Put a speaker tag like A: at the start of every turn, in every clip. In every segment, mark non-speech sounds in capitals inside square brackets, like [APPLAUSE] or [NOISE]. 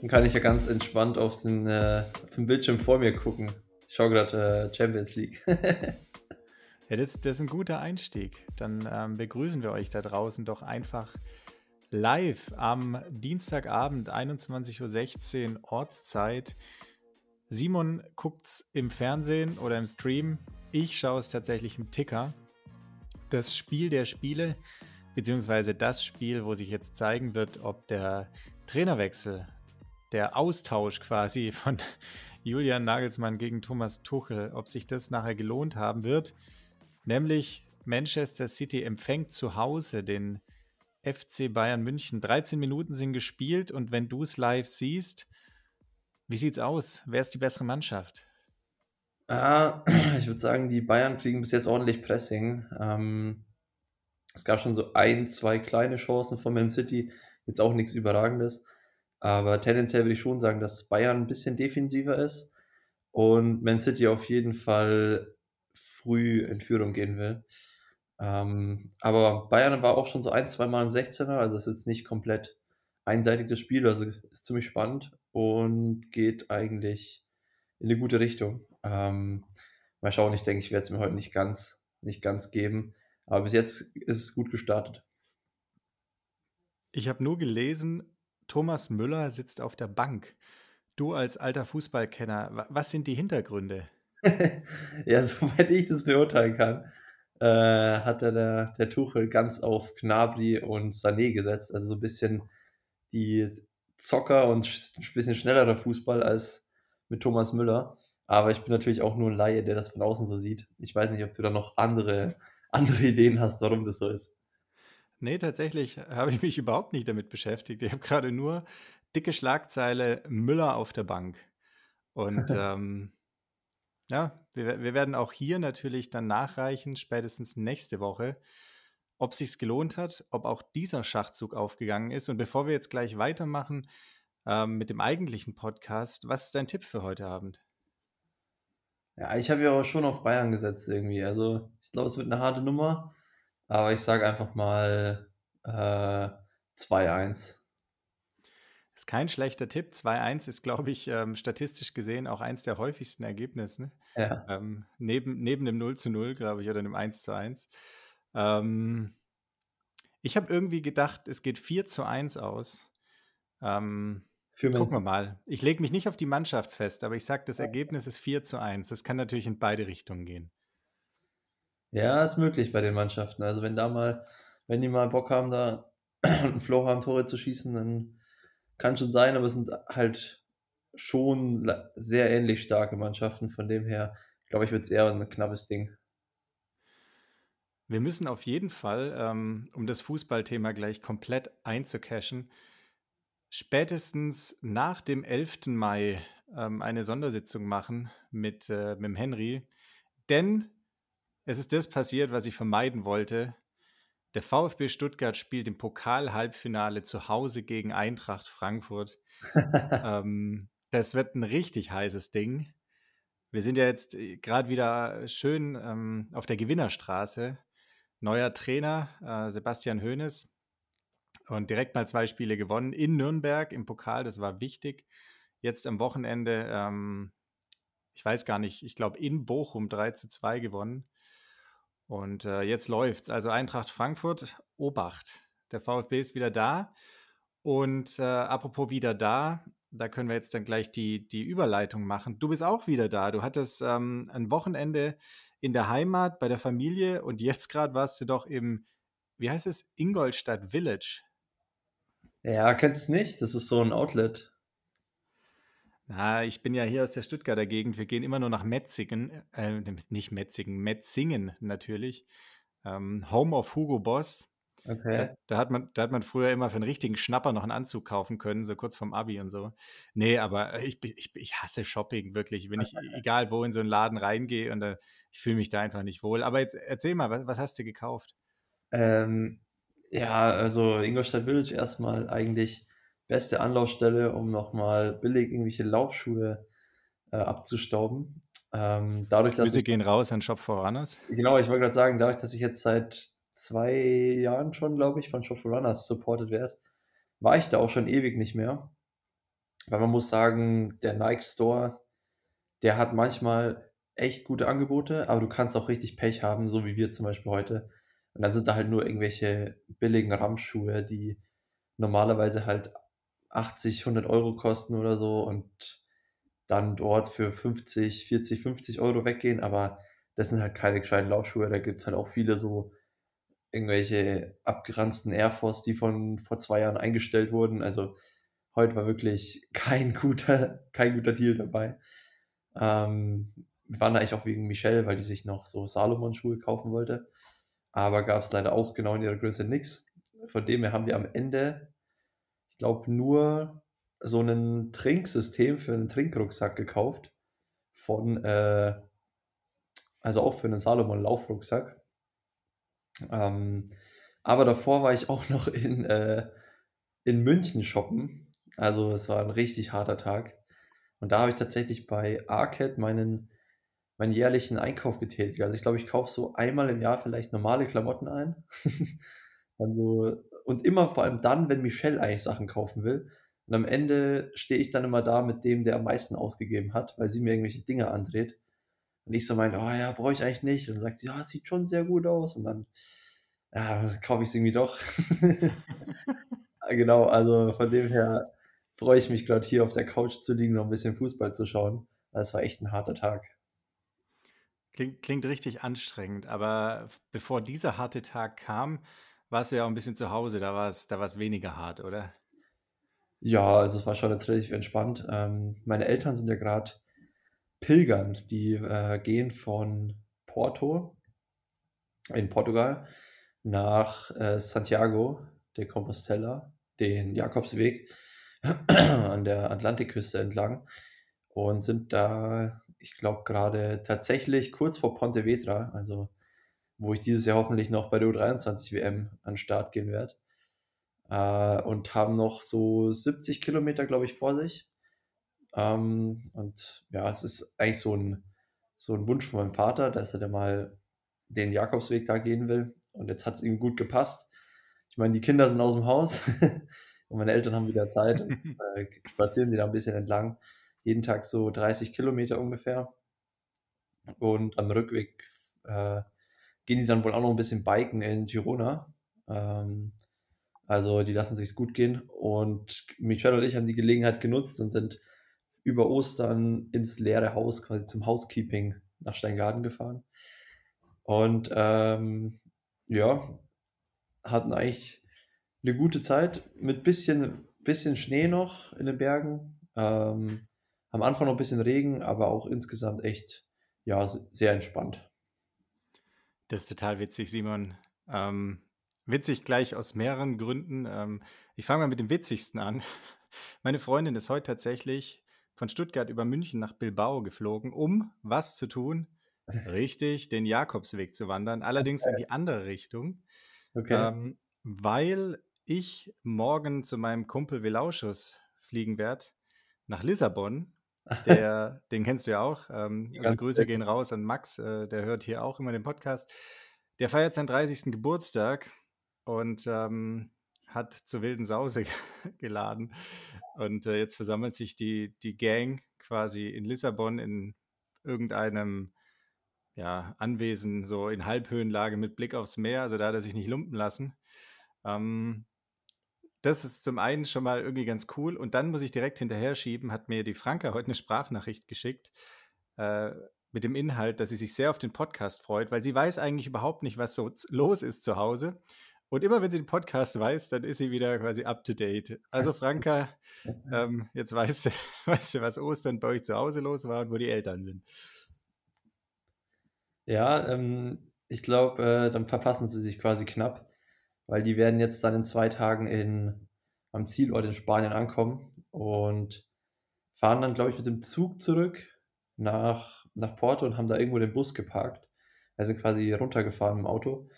A: Dann kann ich ja ganz entspannt auf den, äh, auf den Bildschirm vor mir gucken. Ich schaue gerade äh, Champions League. [LAUGHS]
B: ja, das, das, ist ein guter Einstieg. Dann ähm, begrüßen wir euch da draußen doch einfach live am Dienstagabend, 21.16 Uhr Ortszeit. Simon guckt es im Fernsehen oder im Stream. Ich schaue es tatsächlich im Ticker. Das Spiel der Spiele, beziehungsweise das Spiel, wo sich jetzt zeigen wird, ob der Trainerwechsel der Austausch quasi von [LAUGHS] Julian Nagelsmann gegen Thomas Tuchel, ob sich das nachher gelohnt haben wird. Nämlich Manchester City empfängt zu Hause den FC Bayern München. 13 Minuten sind gespielt und wenn du es live siehst, wie sieht's aus? Wer ist die bessere Mannschaft?
A: Ah, [CLEARS THROAT] ich würde sagen, die Bayern kriegen bis jetzt ordentlich Pressing. Ähm, es gab schon so ein, zwei kleine Chancen von Man City, jetzt auch nichts Überragendes. Aber tendenziell würde ich schon sagen, dass Bayern ein bisschen defensiver ist und Man City auf jeden Fall früh in Führung gehen will. Ähm, aber Bayern war auch schon so ein, zwei Mal im 16er, also ist jetzt nicht komplett einseitig das Spiel, also ist ziemlich spannend und geht eigentlich in eine gute Richtung. Ähm, mal schauen, ich denke, ich werde es mir heute nicht ganz, nicht ganz geben, aber bis jetzt ist es gut gestartet.
B: Ich habe nur gelesen, Thomas Müller sitzt auf der Bank. Du als alter Fußballkenner, was sind die Hintergründe? [LAUGHS]
A: ja, [LAUGHS] soweit ich das beurteilen kann, äh, hat er der, der Tuchel ganz auf Gnabry und Sané gesetzt. Also so ein bisschen die Zocker und ein bisschen schnellerer Fußball als mit Thomas Müller. Aber ich bin natürlich auch nur ein Laie, der das von außen so sieht. Ich weiß nicht, ob du da noch andere, andere Ideen hast, warum das so ist.
B: Nee, tatsächlich habe ich mich [LAUGHS] überhaupt nicht damit beschäftigt. Ich habe gerade nur dicke Schlagzeile Müller auf der Bank. Und [LAUGHS] ähm, ja, wir, wir, werden auch hier natürlich dann nachreichen, spätestens nächste Woche, ob sich's gelohnt hat, ob auch dieser Schachzug aufgegangen ist. Und bevor wir jetzt gleich weitermachen ähm, mit dem eigentlichen Podcast, was ist dein Tipp für heute Abend?
A: Ja, ich habe ja auch schon auf Bayern gesetzt irgendwie. Also ich glaube, es wird eine harte Nummer. Aber ich sage einfach mal äh, 2-1.
B: Ist kein schlechter Tipp. 2-1 ist, glaube ich, ähm, statistisch gesehen auch eins der häufigsten Ergebnisse. Ja. Ähm, neben, neben dem 0 zu 0, glaube ich, oder dem 1 zu 1. Ähm, ich habe irgendwie gedacht, es geht 4 zu 1 aus. Ähm, gucken wir mal. Ich lege mich nicht auf die Mannschaft fest, aber ich sage, das Ergebnis ist 4 zu 1. Das kann natürlich in beide Richtungen gehen.
A: Ja, ist möglich bei den Mannschaften. Also wenn da mal, wenn die mal Bock haben, da [CLEARS THROAT] ein Floor Tore zu schießen, dann kann schon sein, aber es sind halt schon sehr ähnlich starke Mannschaften. Von dem her, glaube ich, wird es eher ein knappes Ding.
B: Wir müssen auf jeden Fall, ähm, um das Fußballthema gleich komplett einzucashen, spätestens nach dem 11. Mai ähm, eine Sondersitzung machen mit, äh, mit dem Henry. Denn es ist das passiert, was ich vermeiden wollte. Der VfB Stuttgart spielt im Pokal-Halbfinale zu Hause gegen Eintracht Frankfurt. [LAUGHS] ähm, das wird ein richtig heißes Ding. Wir sind ja jetzt äh, gerade wieder schön ähm, auf der Gewinnerstraße. Neuer Trainer, äh, Sebastian Hoeneß. Und direkt mal zwei Spiele gewonnen in Nürnberg im Pokal, das war wichtig. Jetzt am Wochenende, ähm, ich weiß gar nicht, ich glaube in Bochum 3 zu 2 gewonnen. Und äh, jetzt läuft's. Also Eintracht Frankfurt, Obacht. Der VfB ist wieder da. Und äh, apropos wieder da, da können wir jetzt dann gleich die, die Überleitung machen. Du bist auch wieder da. Du hattest ähm, ein Wochenende in der Heimat bei der Familie und jetzt gerade warst du doch im, wie heißt es, Ingolstadt Village.
A: Ja, kennst du nicht? Das ist so ein Outlet.
B: Na, ich bin ja hier aus der Stuttgarter Gegend. Wir gehen immer nur nach Metzingen, äh, nicht Metzingen, Metzingen natürlich. Ähm, Home of Hugo Boss. Okay. Da, da, hat man, da hat man früher immer für einen richtigen Schnapper noch einen Anzug kaufen können, so kurz vorm Abi und so. Nee, aber ich, ich, ich hasse Shopping wirklich. Wenn ich [LAUGHS] egal wo in so einen Laden reingehe und äh, ich fühle mich da einfach nicht wohl. Aber jetzt erzähl mal, was, was hast du gekauft?
A: Ähm, ja, also Ingolstadt Village erstmal eigentlich beste Anlaufstelle, um nochmal billig irgendwelche Laufschuhe äh, abzustauben. Ähm, dadurch,
B: dass Grüße ich, gehen raus an Shop for Runners.
A: Genau, ich wollte gerade sagen, dadurch, dass ich jetzt seit zwei Jahren schon, glaube ich, von Shop for Runners supported werde, war ich da auch schon ewig nicht mehr. Weil man muss sagen, der Nike Store, der hat manchmal echt gute Angebote, aber du kannst auch richtig Pech haben, so wie wir zum Beispiel heute. Und dann sind da halt nur irgendwelche billigen Ramschschuhe, die normalerweise halt 80, 100 Euro kosten oder so und dann dort für 50, 40, 50 Euro weggehen. Aber das sind halt keine gescheiten Laufschuhe. Da gibt es halt auch viele so irgendwelche abgeranzten Air Force, die von vor zwei Jahren eingestellt wurden. Also heute war wirklich kein guter, kein guter Deal dabei. Ähm, wir waren eigentlich auch wegen Michelle, weil die sich noch so Salomon-Schuhe kaufen wollte. Aber gab es leider auch genau in ihrer Größe nichts. Von dem her haben wir am Ende, glaube, nur so ein Trinksystem für einen Trinkrucksack gekauft. Von, äh, also auch für einen Salomon-Laufrucksack. Ähm, aber davor war ich auch noch in, äh, in München shoppen. Also es war ein richtig harter Tag. Und da habe ich tatsächlich bei Arcade meinen, meinen jährlichen Einkauf getätigt. Also ich glaube, ich kaufe so einmal im Jahr vielleicht normale Klamotten ein. [LAUGHS] dann so, und immer vor allem dann, wenn Michelle eigentlich Sachen kaufen will. Und am Ende stehe ich dann immer da mit dem, der am meisten ausgegeben hat, weil sie mir irgendwelche Dinge andreht. Und ich so meine, oh ja, brauche ich eigentlich nicht. Und dann sagt sie, ja, sieht schon sehr gut aus. Und dann, ja, kaufe ich es irgendwie doch. [LAUGHS] genau, also von dem her freue ich mich gerade hier auf der Couch zu liegen und ein bisschen Fußball zu schauen. Das war echt ein harter Tag.
B: Klingt, klingt richtig anstrengend, aber bevor dieser harte Tag kam, warst du ja auch ein bisschen zu Hause, da war es da weniger hart, oder?
A: Ja, also es war schon jetzt relativ entspannt. Ähm, meine Eltern sind ja gerade pilgern. Die äh, gehen von Porto in Portugal nach äh, Santiago de Compostela, den Jakobsweg [CLEARS THROAT] an der Atlantikküste entlang und sind da, ich glaube, gerade tatsächlich kurz vor Pontevedra, also wo ich dieses Jahr hoffentlich noch bei der U23 WM an den Start gehen werde. Äh, und haben noch so 70 Kilometer, glaube ich, vor sich. Ähm, und ja, es ist eigentlich so ein, so ein Wunsch von meinem Vater, dass er dann mal den Jakobsweg da gehen will. Und jetzt hat es ihm gut gepasst. Ich meine, die Kinder sind aus dem Haus [LAUGHS] und meine Eltern haben wieder Zeit. Und, [LAUGHS] äh, spazieren sie da ein bisschen entlang. Jeden Tag so 30 Kilometer ungefähr. Und am Rückweg äh, gehen die dann wohl auch noch ein bisschen biken in Girona. Ähm, also die lassen sich gut gehen. Und Michelle und ich haben die Gelegenheit genutzt und sind über Ostern ins leere Haus, quasi zum Housekeeping nach Steingarten gefahren. Und ähm, ja, hatten eigentlich eine gute Zeit mit bisschen, bisschen Schnee noch in den Bergen. Ähm, am Anfang noch ein bisschen Regen, aber auch insgesamt echt ja, sehr entspannt.
B: Das ist total witzig, Simon. Ähm, witzig gleich aus mehreren Gründen. Ähm, ich fange mal mit dem witzigsten an. [LAUGHS] Meine Freundin ist heute tatsächlich von Stuttgart über München nach Bilbao geflogen, um was zu tun? [LAUGHS] Richtig, den Jakobsweg zu wandern, allerdings in die andere Richtung,
A: Okay.
B: ähm, weil ich morgen zu meinem Kumpel Velauschus fliegen werde nach Lissabon. Der, den kennst du ja auch. Ähm, also Grüße gehen raus an Max, äh, der hört hier auch immer den Podcast. Der feiert seinen 30. Geburtstag und ähm, hat zur wilden Sause [LAUGHS] geladen. Und äh, jetzt versammelt sich die, die Gang quasi in Lissabon in irgendeinem ja, Anwesen, so in Halbhöhenlage mit Blick aufs Meer. Also da hat er sich nicht lumpen lassen. Ähm, das ist zum einen schon mal irgendwie ganz cool. Und dann muss ich direkt hinterher schieben, hat mir die Franka heute eine Sprachnachricht geschickt äh, mit dem Inhalt, dass sie sich sehr auf den Podcast freut, weil sie weiß eigentlich überhaupt nicht, was so los ist zu Hause. Und immer wenn sie den Podcast weiß, dann ist sie wieder quasi up to date. Also Franka, [LAUGHS] ähm, jetzt weißt du, [LAUGHS] weißt du, was Ostern bei euch zu Hause los war und wo die Eltern sind.
A: Ja, ähm, ich glaube, äh, dann verpassen sie sich quasi knapp, weil die werden jetzt dann in zwei Tagen in, am Zielort in Spanien ankommen und fahren dann, glaube ich, mit dem Zug zurück nach, nach Porto und haben da irgendwo den Bus geparkt. Also quasi runtergefahren im Auto.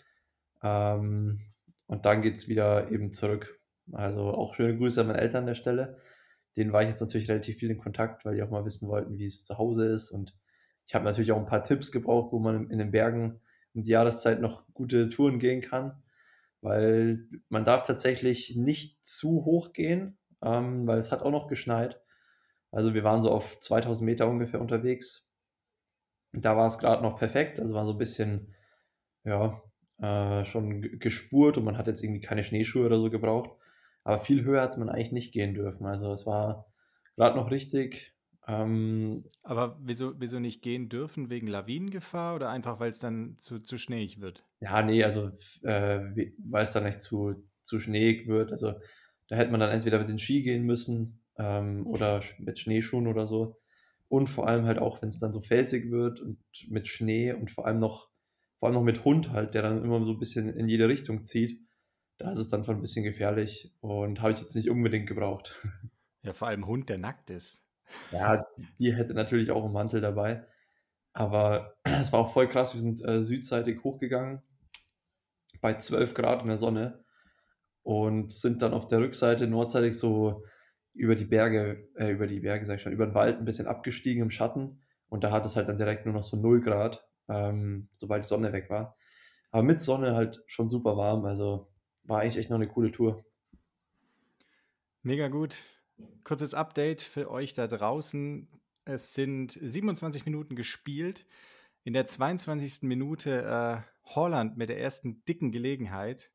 A: Ähm, und dann geht es wieder eben zurück. Also auch schöne Grüße an meine Eltern an der Stelle. Denen war ich jetzt natürlich relativ viel in Kontakt, weil die auch mal wissen wollten, wie es zu Hause ist. Und ich habe natürlich auch ein paar Tipps gebraucht, wo man in den Bergen um die Jahreszeit noch gute Touren gehen kann. Weil man darf tatsächlich nicht zu hoch gehen, ähm, weil es hat auch noch geschneit. Also wir waren so auf 2000 Meter ungefähr unterwegs. Da war es gerade noch perfekt, also war so ein bisschen, ja, äh, schon gespurt und man hat jetzt irgendwie keine Schneeschuhe oder so gebraucht. Aber viel höher hat man eigentlich nicht gehen dürfen. Also es war gerade noch richtig. Ähm,
B: Aber wieso, wieso nicht gehen dürfen? Wegen Lawinengefahr oder einfach, weil es dann zu, zu schneeig wird?
A: Ja, nee, also äh, weil es dann nicht zu, zu schneeig wird. Also da hätte man dann entweder mit den Ski gehen müssen ähm, oder mit Schneeschuhen oder so. Und vor allem halt auch, wenn es dann so felsig wird und mit Schnee und vor allem noch, vor allem noch mit Hund halt, der dann immer so ein bisschen in jede Richtung zieht. Da ist es dann schon ein bisschen gefährlich und habe ich jetzt nicht unbedingt gebraucht. [LAUGHS]
B: Ja, vor allem Hund, der nackt ist.
A: Ja, die hätte natürlich auch einen Mantel dabei. Aber [CLEARS THROAT] es war auch voll krass. Wir sind äh, südseitig hochgegangen bei 12 Grad in der Sonne und sind dann auf der Rückseite nordseitig so über die Berge, äh, über die Berge, sag ich schon, über den Wald ein bisschen abgestiegen im Schatten. Und da hat es halt dann direkt nur noch so 0 Grad, ähm, sobald die Sonne weg war. Aber mit Sonne halt schon super warm. Also war eigentlich echt noch eine coole Tour.
B: Mega gut. Kurzes Update für euch da draußen. Es sind 27 Minuten gespielt. In der 22. Minute äh, Holland mit der ersten dicken Gelegenheit.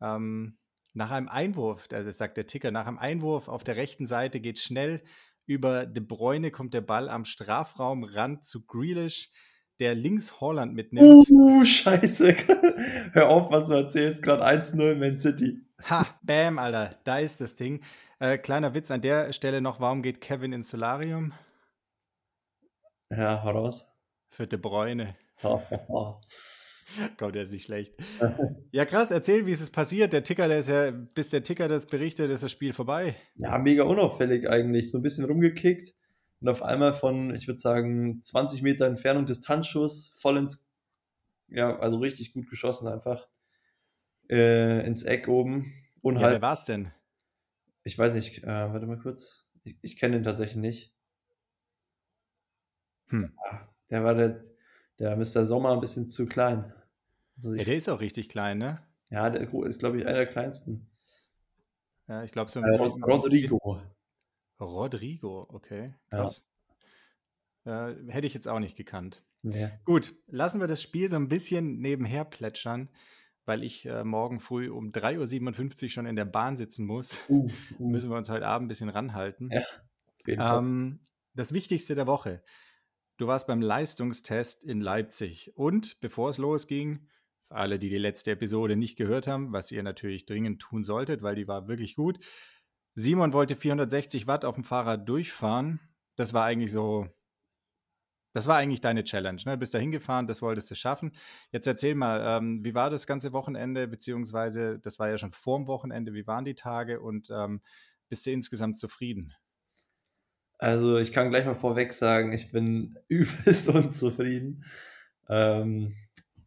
B: Ähm, nach einem Einwurf, das sagt der Ticker, nach einem Einwurf auf der rechten Seite geht schnell über De Bruyne, kommt der Ball am Strafraumrand zu Grealish, der links Holland mitnimmt.
A: Uh, scheiße. [LAUGHS] Hör auf, was du erzählst. Gerade 1-0 Man City.
B: Ha, bam, Alter, da ist das Ding. Äh, kleiner Witz an der Stelle noch, warum geht Kevin ins Solarium?
A: Ja, hau raus.
B: Für De Bruyne. [LAUGHS] [LAUGHS] Gott, der ist nicht schlecht. [LAUGHS] ja, krass, erzähl, wie ist es passiert? Der Ticker, der ist ja, bis der Ticker das berichtet, ist das Spiel vorbei.
A: Ja, mega unauffällig eigentlich. So ein bisschen rumgekickt und auf einmal von, ich würde sagen, 20 Meter Entfernung Distanzschuss voll ins, ja, also richtig gut geschossen einfach. Äh, ins Eck oben.
B: Und ja, halt, wer war es denn?
A: Ich weiß nicht, äh, warte mal kurz. Ich, ich kenne den tatsächlich nicht. Hm. Ja, der war der, der Mr. Sommer ein bisschen zu klein.
B: Also ja, der ist auch richtig klein, ne?
A: Ja, der ist, glaube ich, einer der kleinsten.
B: Ja, ich glaube so.
A: Äh, Rodrigo.
B: Rodrigo, okay. Krass. Ja. Äh, hätte ich jetzt auch nicht gekannt.
A: Ja.
B: Gut, lassen wir das Spiel so ein bisschen nebenher plätschern, weil ich äh, morgen früh um 3.57 Uhr schon in der Bahn sitzen muss. Uh, uh. Müssen wir uns heute Abend ein bisschen ranhalten.
A: Ja,
B: ähm, das Wichtigste der Woche. Du warst beim Leistungstest in Leipzig und bevor es losging, alle, die die letzte Episode nicht gehört haben, was ihr natürlich dringend tun solltet, weil die war wirklich gut. Simon wollte 460 Watt auf dem Fahrrad durchfahren. Das war eigentlich so, das war eigentlich deine Challenge. Ne? Bist da hingefahren, das wolltest du schaffen. Jetzt erzähl mal, ähm, wie war das ganze Wochenende, beziehungsweise das war ja schon vorm Wochenende, wie waren die Tage und ähm, bist du insgesamt zufrieden?
A: Also ich kann gleich mal vorweg sagen, ich bin [LAUGHS] übelst unzufrieden. Ähm,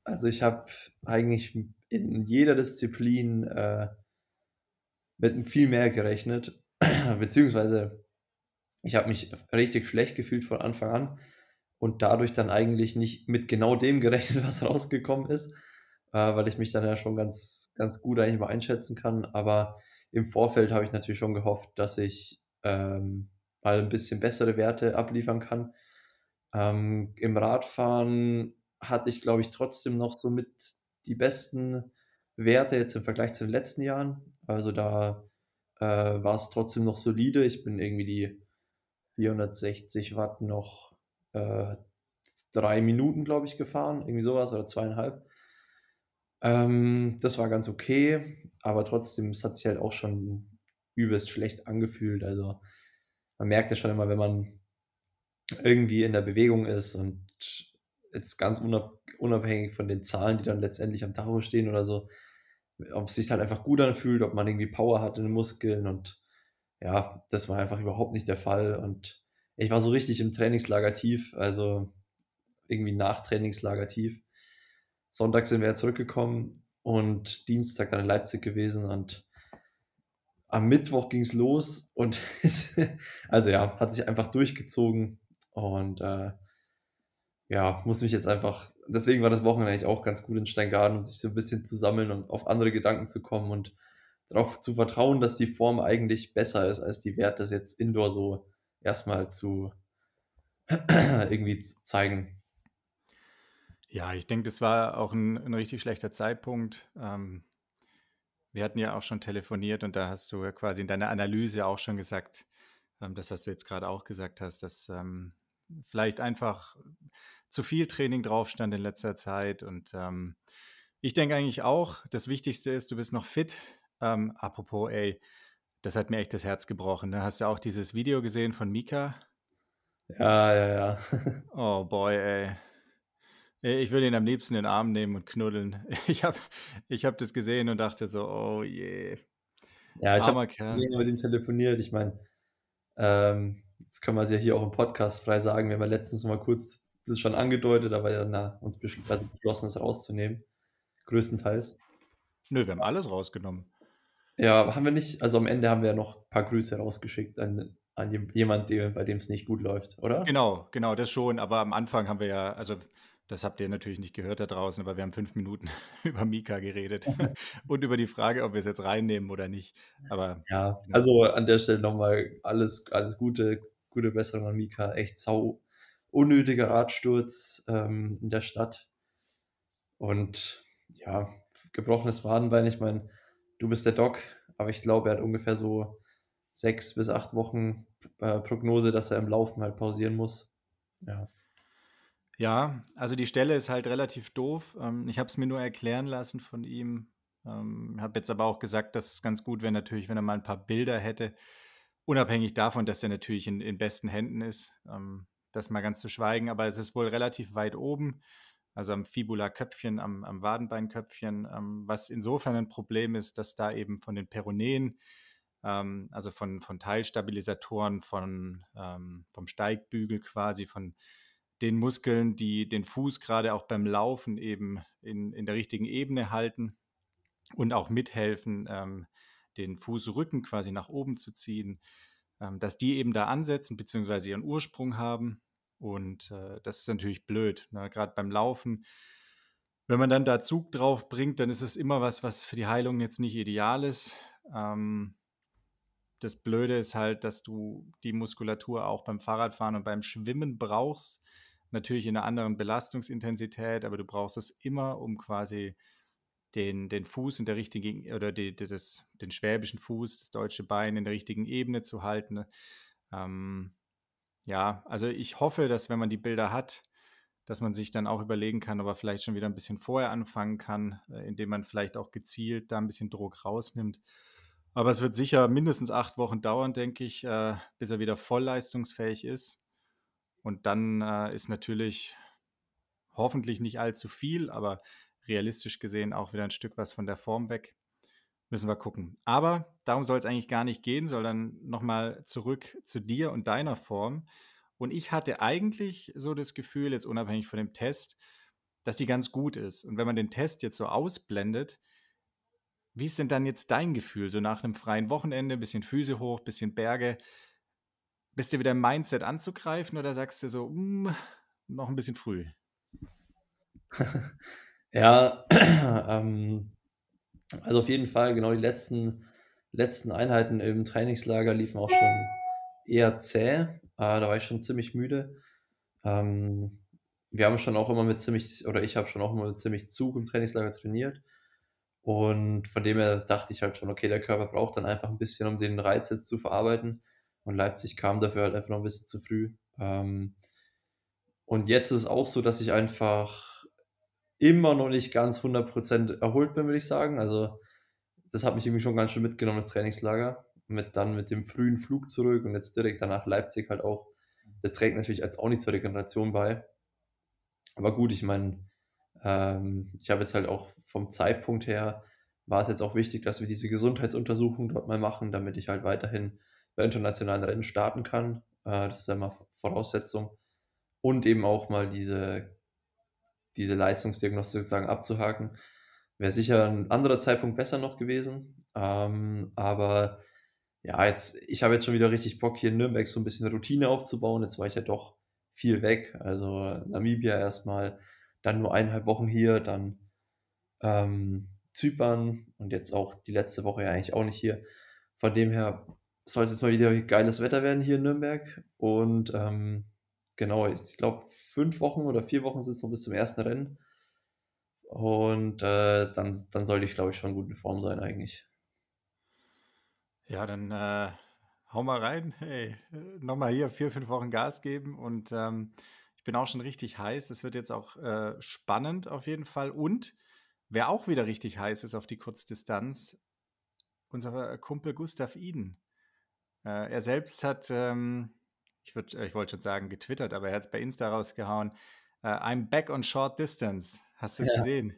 A: also ich habe eigentlich in jeder Disziplin äh, mit viel mehr gerechnet, [CLEARS THROAT] beziehungsweise ich habe mich richtig schlecht gefühlt von Anfang an und dadurch dann eigentlich nicht mit genau dem gerechnet, [LAUGHS] was rausgekommen ist, äh, weil ich mich dann ja schon ganz, ganz gut eigentlich mal einschätzen kann. Aber im Vorfeld habe ich natürlich schon gehofft, dass ich ähm, mal ein bisschen bessere Werte abliefern kann. Ähm, Im Radfahren hatte ich, glaube ich, trotzdem noch so mit die besten Werte jetzt im Vergleich zu den letzten Jahren. Also da äh, war es trotzdem noch solide. Ich bin irgendwie die 460 Watt noch äh, drei Minuten, glaube ich, gefahren. Irgendwie sowas oder zweieinhalb. Ähm, das war ganz okay, aber trotzdem, es hat sich halt auch schon übelst schlecht angefühlt. Also man merkt ja schon immer, wenn man irgendwie in der Bewegung ist und jetzt ganz unabhängig von den Zahlen, die dann letztendlich am Tacho stehen oder so, ob es sich halt einfach gut anfühlt, ob man irgendwie Power hat in den Muskeln und ja, das war einfach überhaupt nicht der Fall und ich war so richtig im Trainingslager tief, also irgendwie nach Trainingslager tief. Sonntag sind wir ja zurückgekommen und Dienstag dann in Leipzig gewesen und am Mittwoch ging es los und [LAUGHS] also ja, hat sich einfach durchgezogen und äh, ja, muss mich jetzt einfach, deswegen war das Wochenende eigentlich auch ganz gut in Steingarten, um sich so ein bisschen zu sammeln und auf andere Gedanken zu kommen und darauf zu vertrauen, dass die Form eigentlich besser ist, als die Werte jetzt indoor so erstmal zu [CLEARS THROAT] irgendwie zeigen.
B: Ja, ich denke, das war auch ein, ein richtig schlechter Zeitpunkt. Ähm, wir hatten ja auch schon telefoniert und da hast du ja quasi in deiner Analyse auch schon gesagt, ähm, das, was du jetzt gerade auch gesagt hast, dass ähm, vielleicht einfach zu viel Training drauf stand in letzter Zeit. Und ähm, ich denke eigentlich auch, das Wichtigste ist, du bist noch fit. Ähm, apropos, ey, das hat mir echt das Herz gebrochen. Ne? Hast du auch dieses Video gesehen von Mika?
A: Ja, ja, ja. [LAUGHS]
B: oh boy, ey. Ich würde ihn am liebsten in den Arm nehmen und knuddeln. [LAUGHS] Ich habe ich hab das gesehen und dachte so, oh je.
A: Ja, ich habe mit ihm telefoniert. Ich meine, ähm, jetzt können wir es ja hier auch im Podcast frei sagen. Wir haben ja letztens mal kurz das schon angedeutet, aber ja na, uns also beschlossen, es rauszunehmen. Größtenteils.
B: Nö, wir haben alles rausgenommen.
A: Ja, haben wir nicht, also am Ende haben wir ja noch ein paar Grüße rausgeschickt an, an jemanden, bei dem es nicht gut läuft, oder?
B: Genau, genau, das schon. Aber am Anfang haben wir ja, also das habt ihr natürlich nicht gehört da draußen, aber wir haben fünf Minuten [LAUGHS] über Mika geredet [LAUGHS] und über die Frage, ob wir es jetzt reinnehmen oder nicht. Aber
A: ja, genau. also an der Stelle nochmal alles, alles Gute, gute Besserung an Mika. Echt sau unnötiger Radsturz ähm, in der Stadt. Und ja, gebrochenes Wadenbein. Ich meine, du bist der Doc, aber ich glaube, er hat ungefähr so sechs bis acht Wochen äh, Prognose, dass er im Laufen halt pausieren muss. Ja.
B: Ja, also die Stelle ist halt relativ doof. Ähm, ich habe es mir nur erklären lassen von ihm. Ähm, habe jetzt aber auch gesagt, dass es ganz gut wäre natürlich, wenn er mal ein paar Bilder hätte. Unabhängig davon, dass er natürlich in, in besten Händen ist. Ähm, das mal ganz zu schweigen. Aber es ist wohl relativ weit oben, also am Fibula-Köpfchen, am, am Wadenbeinköpfchen, ähm, was insofern ein Problem ist, dass da eben von den Peroneen, ähm, also von, von Teilstabilisatoren, von, ähm, vom Steigbügel quasi, von den Muskeln, die den Fuß gerade auch beim Laufen eben in, in der richtigen Ebene halten und auch mithelfen, ähm, den Fußrücken quasi nach oben zu ziehen, dass die eben da ansetzen bzw. ihren Ursprung haben. Und äh, das ist natürlich blöd, ne? gerade beim Laufen. Wenn man dann da Zug drauf bringt, dann ist es immer was, was für die Heilung jetzt nicht ideal ist. Ähm, das Blöde ist halt, dass du die Muskulatur auch beim Fahrradfahren und beim Schwimmen brauchst, natürlich in einer anderen Belastungsintensität, aber du brauchst es immer, um quasi den, den Fuß in der richtigen oder die, die, das, den schwäbischen Fuß, das deutsche Bein in der richtigen Ebene zu halten. Ähm, ja, also ich hoffe, dass wenn man die Bilder hat, dass man sich dann auch überlegen kann, ob er vielleicht schon wieder ein bisschen vorher anfangen kann, äh, indem man vielleicht auch gezielt da ein bisschen Druck rausnimmt. Aber es wird sicher mindestens acht Wochen dauern, denke ich, äh, bis er wieder voll leistungsfähig ist. Und dann äh, ist natürlich hoffentlich nicht allzu viel, aber realistisch gesehen auch wieder ein Stück was von der Form weg. Müssen wir gucken. Aber darum soll es eigentlich gar nicht gehen, sondern nochmal zurück zu dir und deiner Form. Und ich hatte eigentlich so das Gefühl, jetzt unabhängig von dem Test, dass die ganz gut ist. Und wenn man den Test jetzt so ausblendet, wie ist denn dann jetzt dein Gefühl? So nach einem freien Wochenende, bisschen Füße hoch, bisschen Berge. Bist du wieder im Mindset anzugreifen oder sagst du so, mm, noch ein bisschen früh? [LAUGHS]
A: ja, [CLEARS THROAT] ähm, also auf jeden Fall, genau die letzten, letzten Einheiten im Trainingslager liefen auch schon eher zäh. Äh, da war ich schon ziemlich müde. Ähm, wir haben schon auch immer mit ziemlich, oder ich habe schon auch immer mit ziemlich Zug im Trainingslager trainiert. Und von dem her dachte ich halt schon, okay, der Körper braucht dann einfach ein bisschen, um den Reiz jetzt zu verarbeiten. Und Leipzig kam dafür halt einfach noch ein bisschen zu früh. Ähm, und jetzt ist es auch so, dass ich einfach immer noch nicht ganz 100% erholt bin, würde ich sagen. Also das hat mich irgendwie schon ganz schön mitgenommen, das Trainingslager. Mit dann mit dem frühen Flug zurück und jetzt direkt danach Leipzig halt auch. Das trägt natürlich als auch nicht zur Regeneration bei. Aber gut, ich meine, ähm, ich habe jetzt halt auch vom Zeitpunkt her, war es jetzt auch wichtig, dass wir diese Gesundheitsuntersuchung dort mal machen, damit ich halt weiterhin bei internationalen Rennen starten kann. Äh, das ist ja mal Voraussetzung. Und eben auch mal diese, diese Leistungsdiagnostik sozusagen abzuhaken. Wäre sicher ein anderer Zeitpunkt besser noch gewesen. Ähm, aber ja, jetzt, ich habe jetzt schon wieder richtig Bock, hier in Nürnberg so ein bisschen Routine aufzubauen. Jetzt war ich ja doch viel weg. Also Namibia erstmal, dann nur eineinhalb Wochen hier, dann ähm, Zypern und jetzt auch die letzte Woche ja eigentlich auch nicht hier. Von dem her sollte jetzt mal wieder geiles Wetter werden hier in Nürnberg. Und ähm, genau, ich glaube, fünf Wochen oder vier Wochen sind es noch bis zum ersten Rennen. Und äh, dann, dann sollte ich, glaube ich, schon gut in Form sein eigentlich.
B: Ja, dann äh, hau mal rein. Hey, nochmal hier vier, fünf Wochen Gas geben und ähm, ich bin auch schon richtig heiß. Es wird jetzt auch äh, spannend auf jeden Fall. Und wer auch wieder richtig heiß ist auf die Kurzdistanz, unser Kumpel Gustav Iden. Äh, er selbst hat, ähm, ich, ich wollte schon sagen, getwittert, aber er hat es bei Insta rausgehauen. Uh, I'm back on short distance. Hast du es ja. gesehen?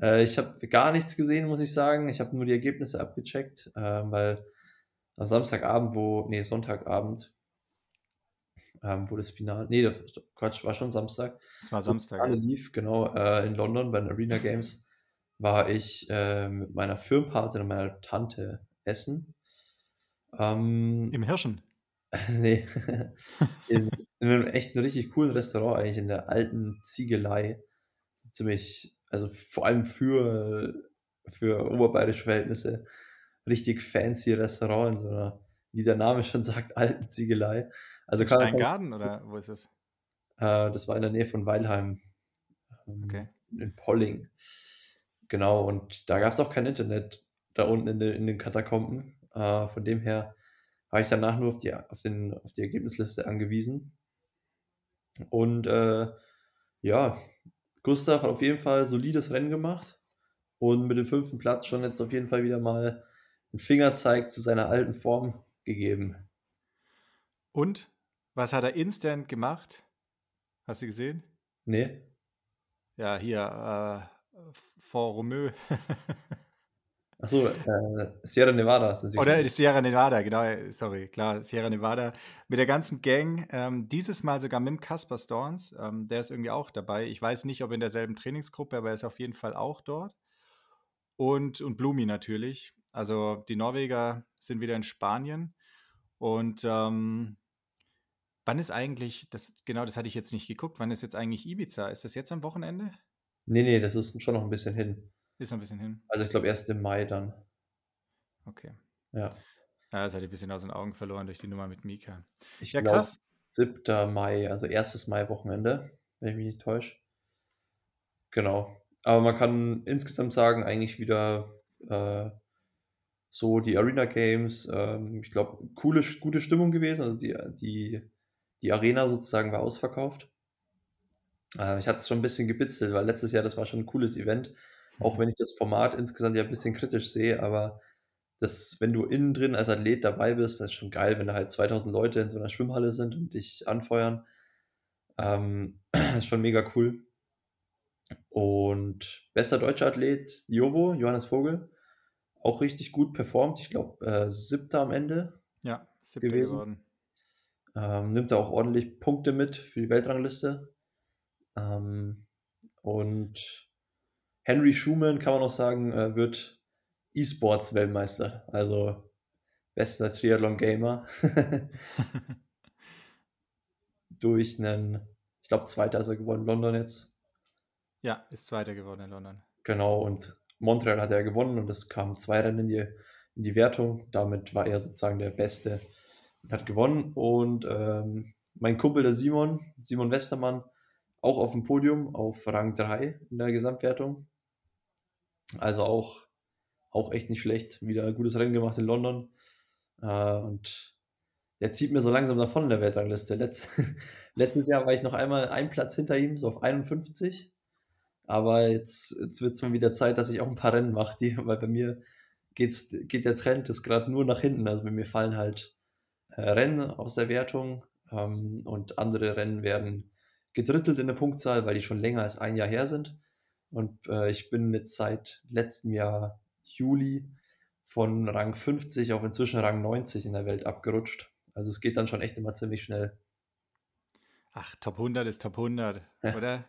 A: Äh, ich habe gar nichts gesehen, muss ich sagen. Ich habe nur die Ergebnisse abgecheckt, äh, weil am Samstagabend, wo, nee, Sonntagabend, ähm, wo das Finale, nee, das, Quatsch, war schon Samstag.
B: Es war Samstag. Das
A: Finale lief, genau, äh, in London bei den Arena Games, war ich äh, mit meiner Firmenpartnerin und meiner Tante essen.
B: Ähm, Im Hirschen? [LAUGHS]
A: nee, in, in, einem echt richtig coolen Restaurant eigentlich, in der alten Ziegelei. Ziemlich, also vor allem für, für oberbayerische Verhältnisse, richtig fancy Restaurant in so einer, wie der Name schon sagt, [LAUGHS] alten Ziegelei.
B: Also Steingarten oder wo ist es?
A: Äh, das war in der Nähe von Weilheim.
B: Ähm, okay.
A: In Polling. Genau, und da gab es auch kein Internet da unten in, de, in den Katakomben. Äh, von dem her war ich danach nur auf die, auf den, auf die Ergebnisliste angewiesen. Und äh, ja, Gustav hat auf jeden Fall solides Rennen gemacht und mit dem fünften Platz schon jetzt auf jeden Fall wieder mal einen Fingerzeig zu seiner alten Form gegeben.
B: Und was hat er instant gemacht? Hast du gesehen?
A: Nee.
B: Ja, hier, äh, vor Romeu. [LAUGHS]
A: Achso, äh, Sierra Nevada
B: sind sie. Oder Sierra Nevada, genau, sorry, klar, Sierra Nevada. Mit der ganzen Gang, ähm, dieses Mal sogar mit dem Casper Storns, ähm, der ist irgendwie auch dabei. Ich weiß nicht, ob in derselben Trainingsgruppe, aber er ist auf jeden Fall auch dort. Und, und Blumi natürlich. Also die Norweger sind wieder in Spanien. Und ähm, wann ist eigentlich, das, genau das hatte ich jetzt nicht geguckt, wann ist jetzt eigentlich Ibiza? Ist das jetzt am Wochenende?
A: Nee, nee, das ist schon noch ein bisschen hin.
B: Ist ein bisschen hin.
A: Also ich glaube erst im Mai dann.
B: Okay.
A: Ja.
B: Ja, das hatte ich ein bisschen aus den Augen verloren durch die Nummer mit Mika.
A: Ich ja, glaub, krass. 7. Mai, also erstes Mai-Wochenende, wenn ich mich nicht täusche. Genau. Aber man kann insgesamt sagen, eigentlich wieder äh, so die Arena Games, ähm, ich glaube, coole, gute Stimmung gewesen. Also die, die, die Arena sozusagen war ausverkauft. Äh, ich hatte es schon ein bisschen gebitzelt, weil letztes Jahr das war schon ein cooles Event. Auch wenn ich das Format insgesamt ja ein bisschen kritisch sehe, aber das, wenn du innen drin als Athlet dabei bist, das ist schon geil, wenn da halt 2000 Leute in so einer Schwimmhalle sind und dich anfeuern. Ähm, [CLEARS THROAT] das ist schon mega cool. Und bester deutscher Athlet, Jovo, Johannes Vogel, auch richtig gut performt. Ich glaube, äh, siebter am Ende.
B: Ja, siebter gewesen. geworden.
A: Ähm, nimmt er auch ordentlich Punkte mit für die Weltrangliste. Ähm, und Henry Schumann, kann man auch sagen, äh, wird E-Sports-Weltmeister. Also bester Triathlon-Gamer. [LAUGHS] Durch einen, ich glaube, Zweiter ist er geworden in London jetzt.
B: Ja, ist Zweiter geworden in London.
A: Genau, und Montreal hat er gewonnen und es kamen zwei Rennen in die, in die Wertung. Damit war er sozusagen der Beste und hat gewonnen. Und ähm, mein Kumpel, der Simon, Simon Westermann, auch auf dem Podium auf Rang 3 in der Gesamtwertung. Also auch, auch echt nicht schlecht. Wieder ein gutes Rennen gemacht in London. Äh, und der zieht mir so langsam davon in der Weltrangliste. Letz, [LAUGHS] letztes Jahr war ich noch einmal einen Platz hinter ihm, so auf 51. Aber jetzt, jetzt wird es mal wieder Zeit, dass ich auch ein paar Rennen mache, weil bei mir geht's, geht der Trend ist gerade nur nach hinten. Also bei mir fallen halt äh, Rennen aus der Wertung ähm, und andere Rennen werden gedrittelt in der Punktzahl, weil die schon länger als ein Jahr her sind. Und äh, ich bin jetzt seit letztem Jahr Juli von Rang 50 auf inzwischen Rang 90 in der Welt abgerutscht. Also es geht dann schon echt immer ziemlich schnell.
B: Ach, Top 100 ist Top 100, oder?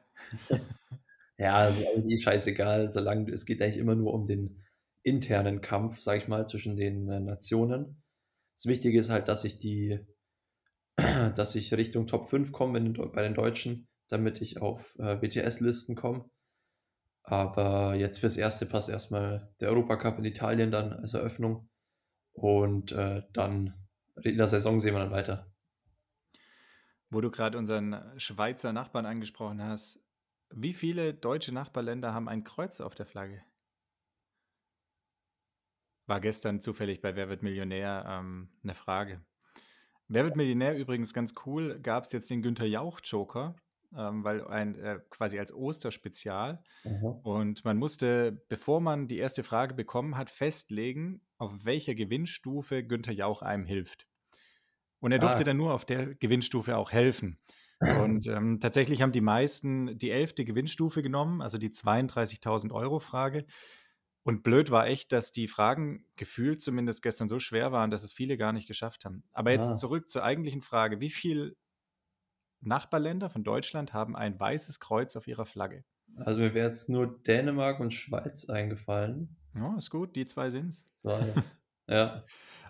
B: [LAUGHS]
A: ja, also eigentlich scheißegal, solange es geht eigentlich immer nur um den internen Kampf, sag ich mal, zwischen den äh, Nationen. Das Wichtige ist halt, dass ich die, [CLEARS THROAT] dass ich Richtung Top 5 komme bei den Deutschen, damit ich auf äh, WTS-Listen komme. Aber jetzt fürs Erste passt erstmal der Europacup in Italien dann als Eröffnung. Und äh, dann in der Saison sehen wir dann weiter.
B: Wo du gerade unseren Schweizer Nachbarn angesprochen hast, wie viele deutsche Nachbarländer haben ein Kreuz auf der Flagge? War gestern zufällig bei Wer wird Millionär ähm, eine Frage. Wer wird Millionär übrigens ganz cool, gab es jetzt den Günther Jauch-Joker, ähm, weil ein äh, quasi als Osterspezial.
A: Aha.
B: Und man musste, bevor man die erste Frage bekommen hat, festlegen, auf welcher Gewinnstufe Günther Jauch einem hilft. Und er durfte
A: Ah.
B: dann nur auf der Gewinnstufe auch helfen. Und [LAUGHS] ähm, tatsächlich haben die meisten die elfte Gewinnstufe genommen, also die 32.000 Euro Frage. Und blöd war echt, dass die Fragen gefühlt zumindest gestern so schwer waren, dass es viele gar nicht geschafft haben. Aber jetzt
A: Ah.
B: zurück zur eigentlichen Frage. Wie viele Nachbarländer von Deutschland haben ein weißes Kreuz auf ihrer Flagge?
A: Also mir wäre jetzt nur Dänemark und Schweiz eingefallen.
B: Ja, ist gut, die zwei sind's.
A: Zwei. [LAUGHS] ja.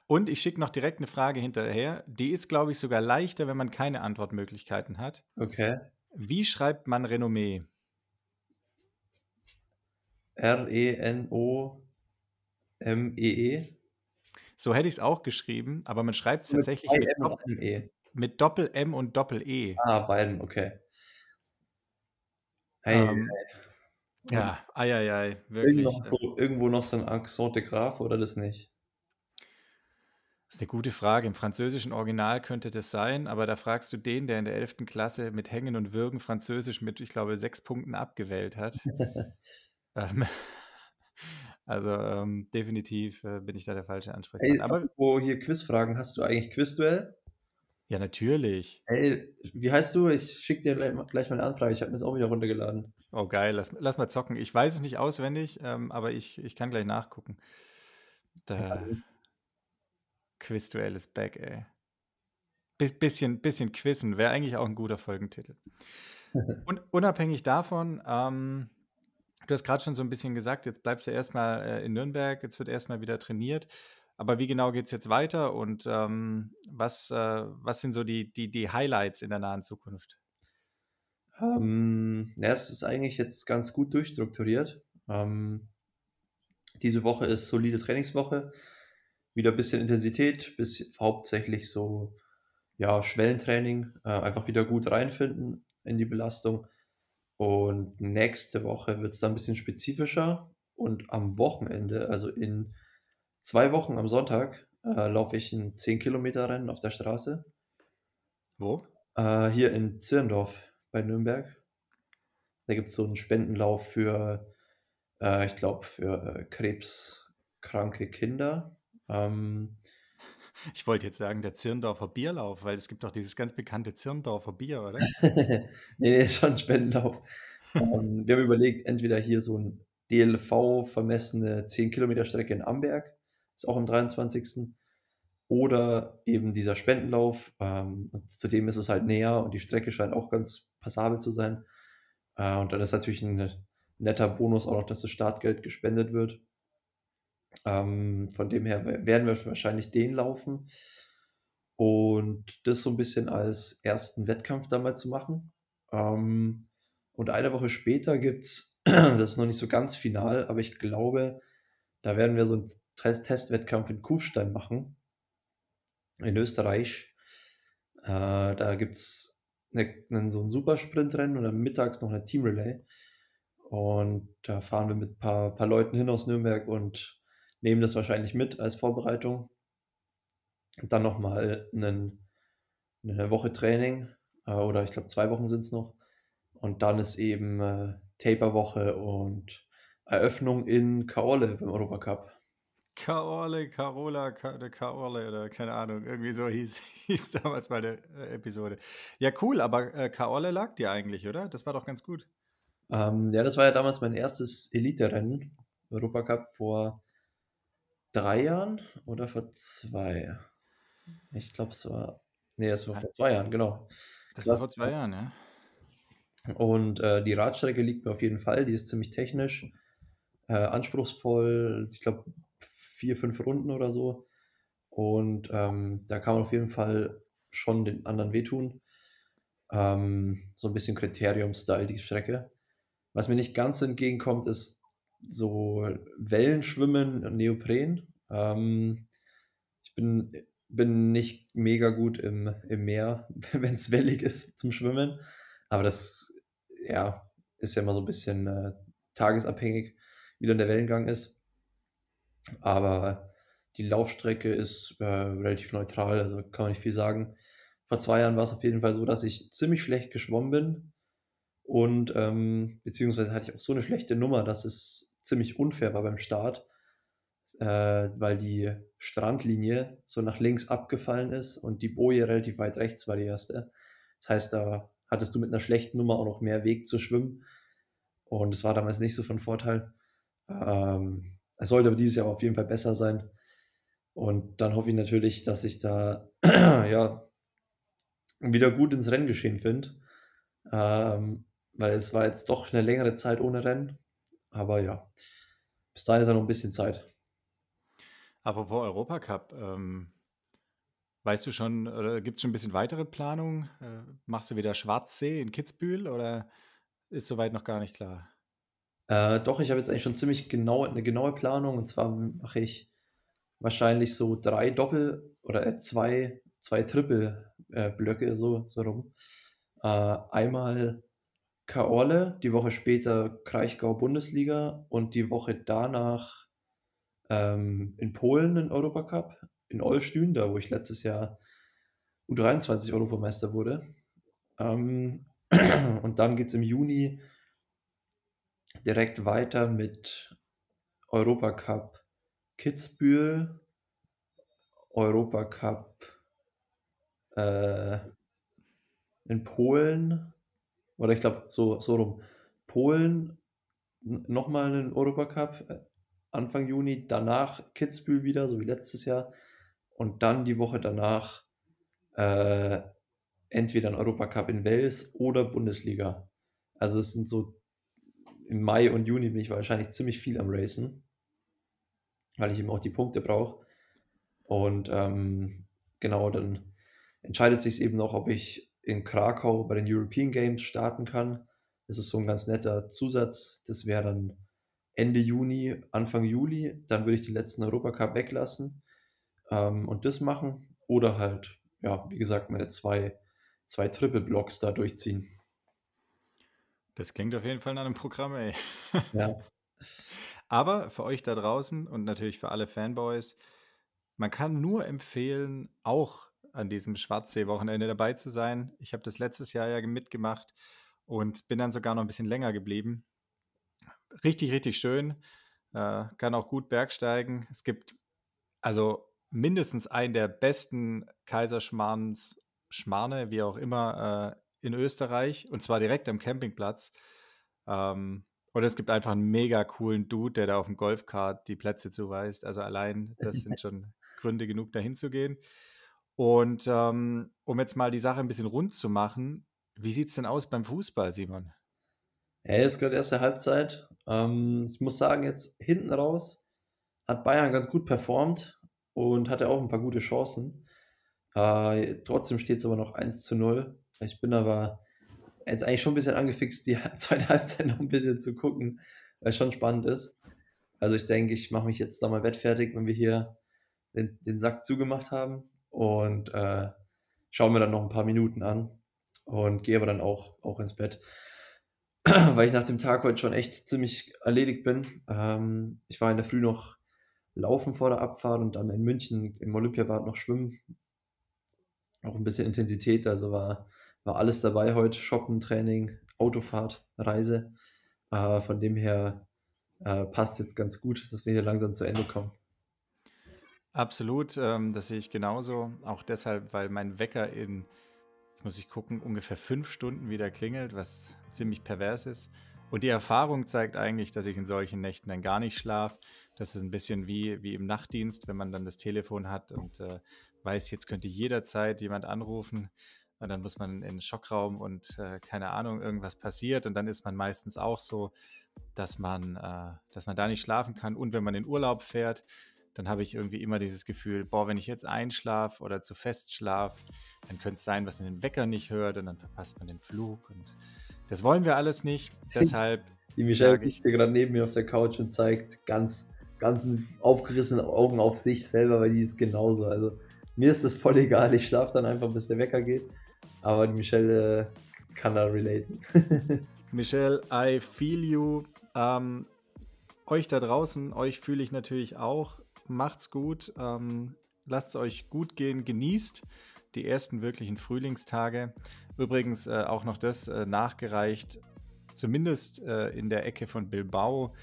B: Und ich schicke noch direkt eine Frage hinterher. Die ist, glaube ich, sogar leichter, wenn man keine Antwortmöglichkeiten hat.
A: Okay.
B: Wie schreibt man Renommee?
A: R-E-N-O-M-E-E.
B: So hätte ich es auch geschrieben, aber man schreibt es
A: Mit
B: tatsächlich
A: zwei
B: mit,
A: M
B: mit Doppel-M und Doppel-E.
A: Ah, beiden, okay. Hey,
B: Ähm,
A: hey.
B: ja, eieiei,
A: Irgend
B: wirklich.
A: noch
B: äh,
A: so, irgendwo noch so ein Accent de Grave oder das nicht?
B: Das ist eine gute Frage. Im französischen Original könnte das sein, aber da fragst du den, der in der 11. Klasse mit Hängen und Würgen Französisch mit, ich glaube, sechs Punkten abgewählt hat. [LAUGHS] Ähm, [LAUGHS] also ähm, definitiv äh, bin ich da der falsche
A: Hey,
B: Ansprechpartner. Aber
A: apropos hier Quizfragen, hast du eigentlich Quizduell?
B: Ja, natürlich.
A: Hey, wie heißt du? Ich schicke dir gleich mal gleich mal eine Anfrage. Ich habe mir das auch wieder runtergeladen.
B: Oh, geil. Lass, lass mal zocken. Ich weiß es nicht auswendig, ähm, aber ich, ich kann gleich nachgucken. Da, Quizduell ist back, ey. Bis, bisschen, bisschen Quizzen wäre eigentlich auch ein guter Folgentitel. [LAUGHS] Und unabhängig davon, ähm, du hast gerade schon so ein bisschen gesagt, jetzt bleibst du erstmal äh, in Nürnberg, jetzt wird erstmal wieder trainiert. Aber wie genau geht es jetzt weiter und ähm, was, äh, was sind so die, die, die Highlights in der nahen Zukunft?
A: Ähm, ja, es ist eigentlich jetzt ganz gut durchstrukturiert. Ähm, diese Woche ist solide Trainingswoche. Wieder ein bisschen Intensität, bis hauptsächlich so ja, Schwellentraining, äh, einfach wieder gut reinfinden in die Belastung. Und nächste Woche wird es dann ein bisschen spezifischer. Und am Wochenende, also in zwei Wochen am Sonntag, äh, laufe ich ein 10-Kilometer-Rennen auf der Straße.
B: Wo?
A: Äh, hier in Zirndorf bei Nürnberg. Da gibt es so einen Spendenlauf für, äh, ich glaube, für äh, krebskranke Kinder. Ähm, [LAUGHS]
B: Ich wollte jetzt sagen, der Zirndorfer Bierlauf, weil es gibt doch dieses ganz bekannte Zirndorfer Bier, oder? [LAUGHS]
A: nee, nee, schon Spendenlauf. ähm, wir haben überlegt, entweder hier so ein DLV vermessene 10 Kilometer Strecke in Amberg, ist auch am 23. Oder eben dieser Spendenlauf. Ähm, zudem ist es halt näher und die Strecke scheint auch ganz passabel zu sein. Äh, und dann ist natürlich ein netter Bonus auch noch, dass das Startgeld gespendet wird. Ähm, von dem her werden wir wahrscheinlich den laufen. Und das so ein bisschen als ersten Wettkampf dann mal zu machen. Ähm, und eine Woche später gibt es, [CLEARS THROAT] das ist noch nicht so ganz final, aber ich glaube, da werden wir so einen Test Testwettkampf in Kufstein machen. In Österreich. Äh, da gibt es ne, so ein Supersprintrennen und dann mittags noch eine Teamrelay. Und da fahren wir mit ein paar, paar Leuten hin aus Nürnberg und nehmen das wahrscheinlich mit als Vorbereitung. Und dann nochmal eine Woche Training äh, oder ich glaube zwei Wochen sind es noch. Und dann ist eben äh, Taper-Woche und Eröffnung in Kaorle beim Europacup.
B: Kaorle, Carola, Ka der Kaorle oder keine Ahnung, irgendwie so hieß, [LAUGHS] hieß damals meine äh, Episode. Ja, cool, aber äh, Kaorle lag dir eigentlich, oder? Das war doch ganz gut.
A: Ähm, ja, das war ja damals mein erstes Elite-Rennen, Europacup vor drei Jahren oder vor zwei? Ich glaube, es war. Nee, es war vor zwei Jahren, genau.
B: Das war vor zwei Jahren, ja.
A: Und äh, die Radstrecke liegt mir auf jeden Fall. Die ist ziemlich technisch, äh, anspruchsvoll. Ich glaube, vier, fünf Runden oder so. Und ähm, da kann man auf jeden Fall schon den anderen wehtun. Ähm, so ein bisschen Kriterium-Style, die Strecke. Was mir nicht ganz entgegenkommt, ist so Wellenschwimmen und Neopren. Ähm, Ich bin, bin nicht mega gut im, im Meer, [LAUGHS] wenn es wellig ist zum Schwimmen. Aber das ja, ist ja immer so ein bisschen äh, tagesabhängig, wie dann der Wellengang ist. Aber die Laufstrecke ist äh, relativ neutral, also kann man nicht viel sagen. Vor zwei Jahren war es auf jeden Fall so, dass ich ziemlich schlecht geschwommen bin. Und ähm, beziehungsweise hatte ich auch so eine schlechte Nummer, dass es ziemlich unfair war beim Start, äh, weil die Strandlinie so nach links abgefallen ist und die Boje relativ weit rechts war die erste. Das heißt, da hattest du mit einer schlechten Nummer auch noch mehr Weg zu schwimmen. Und es war damals nicht so von Vorteil. Ähm, es sollte aber dieses Jahr auf jeden Fall besser sein. Und dann hoffe ich natürlich, dass ich da [CLEARS THROAT] ja, wieder gut ins Renngeschehen finde. Ähm, weil es war jetzt doch eine längere Zeit ohne Rennen. Aber ja, bis dahin ist ja noch ein bisschen Zeit.
B: Apropos Europacup, ähm, weißt du schon, oder gibt es schon ein bisschen weitere Planung? Äh, machst du wieder Schwarzsee in Kitzbühel oder ist soweit noch gar nicht klar?
A: Äh, doch, ich habe jetzt eigentlich schon ziemlich genau, eine genaue Planung. Und zwar mache ich wahrscheinlich so drei Doppel- oder äh, zwei, zwei Triple-Blöcke, äh, so, so rum. Äh, einmal Kaorle, die Woche später Kraichgau Bundesliga und die Woche danach ähm, in Polen den Europacup, in Olsztyn, da wo ich letztes Jahr U23 Europameister wurde. Ähm, [CLEARS THROAT] und dann geht es im Juni direkt weiter mit Europacup Kitzbühel, Europacup äh, in Polen, oder ich glaube so, so rum, Polen nochmal einen Europacup äh, Anfang Juni, danach Kitzbühel wieder, so wie letztes Jahr, und dann die Woche danach äh, entweder ein Europacup in Wales oder Bundesliga. Also es sind so im Mai und Juni bin ich wahrscheinlich ziemlich viel am Racen, weil ich eben auch die Punkte brauche. Und ähm, genau, dann entscheidet sich eben noch, ob ich in Krakau bei den European Games starten kann. Das ist so ein ganz netter Zusatz. Das wäre dann Ende Juni, Anfang Juli. Dann würde ich die letzten Europacup weglassen ähm, und das machen. Oder halt, ja, wie gesagt, meine zwei, zwei Triple-Blocks da durchziehen.
B: Das klingt auf jeden Fall nach einem Programm, ey.
A: Ja. [LAUGHS]
B: Aber für euch da draußen und natürlich für alle Fanboys, man kann nur empfehlen, auch an diesem Schwarzsee-Wochenende dabei zu sein. Ich habe das letztes Jahr ja mitgemacht und bin dann sogar noch ein bisschen länger geblieben. Richtig, richtig schön. Äh, kann auch gut bergsteigen. Es gibt also mindestens einen der besten Kaiserschmarrns, Schmarne, wie auch immer, äh, in Österreich und zwar direkt am Campingplatz. Ähm, und es gibt einfach einen mega coolen Dude, der da auf dem Golfkart die Plätze zuweist. Also allein, das sind [LAUGHS] schon Gründe genug, dahin zu gehen. Und ähm, um jetzt mal die Sache ein bisschen rund zu machen, wie sieht es denn aus beim Fußball, Simon?
A: Ja, jetzt gerade erste Halbzeit. Ähm, ich muss sagen, jetzt hinten raus hat Bayern ganz gut performt und hatte auch ein paar gute Chancen. Äh, trotzdem steht es aber noch 1 zu 0. Ich bin aber jetzt eigentlich schon ein bisschen angefixt, die [LAUGHS] zweite Halbzeit noch ein bisschen zu gucken, weil es schon spannend ist. Also ich denke, ich mache mich jetzt da mal wettfertig, wenn wir hier den, den Sack zugemacht haben und äh, schaue mir dann noch ein paar Minuten an und gehe aber dann auch, auch ins Bett, [CLEARS THROAT] weil ich nach dem Tag heute schon echt ziemlich erledigt bin. Ähm, ich war in der Früh noch laufen vor der Abfahrt und dann in München im Olympiabad noch schwimmen. Auch ein bisschen Intensität, also war war alles dabei heute. Shoppen, Training, Autofahrt, Reise. Äh, von dem her äh, passt jetzt ganz gut, dass wir hier langsam zu Ende kommen.
B: Absolut, ähm, das sehe ich genauso. Auch deshalb, weil mein Wecker in, jetzt muss ich gucken, ungefähr fünf Stunden wieder klingelt, was ziemlich pervers ist. Und die Erfahrung zeigt eigentlich, dass ich in solchen Nächten dann gar nicht schlafe. Das ist ein bisschen wie, wie im Nachtdienst, wenn man dann das Telefon hat und äh, weiß, jetzt könnte jederzeit jemand anrufen. Und dann muss man in den Schockraum und äh, keine Ahnung, irgendwas passiert. Und dann ist man meistens auch so, dass man, äh, dass man da nicht schlafen kann. Und wenn man in Urlaub fährt, dann habe ich irgendwie immer dieses Gefühl, boah, wenn ich jetzt einschlafe oder zu fest schlafe, dann könnte es sein, was in den Wecker nicht hört und dann verpasst man den Flug. Und das wollen wir alles nicht. [LAUGHS] Deshalb.
A: Die Michelle liegt gerade neben mir auf der Couch und zeigt ganz, ganz mit aufgerissenen Augen auf sich selber, weil die ist genauso. Also mir ist das voll egal, ich schlafe dann einfach, bis der Wecker geht. Aber die Michelle äh, kann da relaten. [LAUGHS]
B: Michelle, I feel you. Ähm, euch da draußen, euch fühle ich natürlich auch. Macht's gut. Ähm, lasst es euch gut gehen. Genießt die ersten wirklichen Frühlingstage. Übrigens äh, auch noch das äh, nachgereicht. Zumindest äh, in der Ecke von Bilbao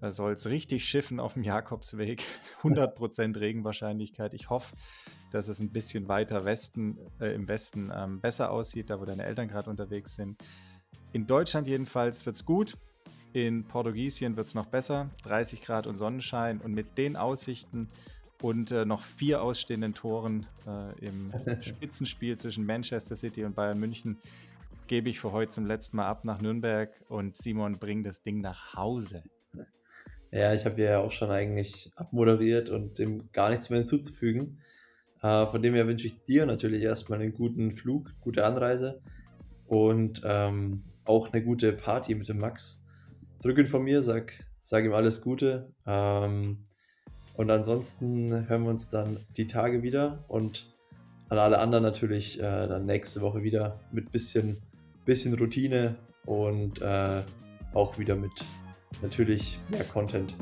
B: äh, soll es richtig schiffen auf dem Jakobsweg. [LAUGHS] 100% Regenwahrscheinlichkeit. Ich hoffe, dass es ein bisschen weiter Westen, äh, im Westen ähm, besser aussieht, da wo deine Eltern gerade unterwegs sind. In Deutschland jedenfalls wird es gut. In Portugiesien wird es noch besser. 30 Grad und Sonnenschein. Und mit den Aussichten und äh, noch vier ausstehenden Toren äh, im [LAUGHS] Spitzenspiel zwischen Manchester City und Bayern München gebe ich für heute zum letzten Mal ab nach Nürnberg und Simon bringt das Ding nach Hause.
A: Ja, ich habe ja auch schon eigentlich abmoderiert und dem gar nichts mehr hinzuzufügen. Äh, von dem her wünsche ich dir natürlich erstmal einen guten Flug, gute Anreise und ähm, auch eine gute Party mit dem Max. Drück ihn von mir, sag, sag ihm alles Gute. Ähm, und ansonsten hören wir uns dann die Tage wieder und an alle anderen natürlich äh, dann nächste Woche wieder mit bisschen, bisschen Routine und äh, auch wieder mit natürlich mehr Content.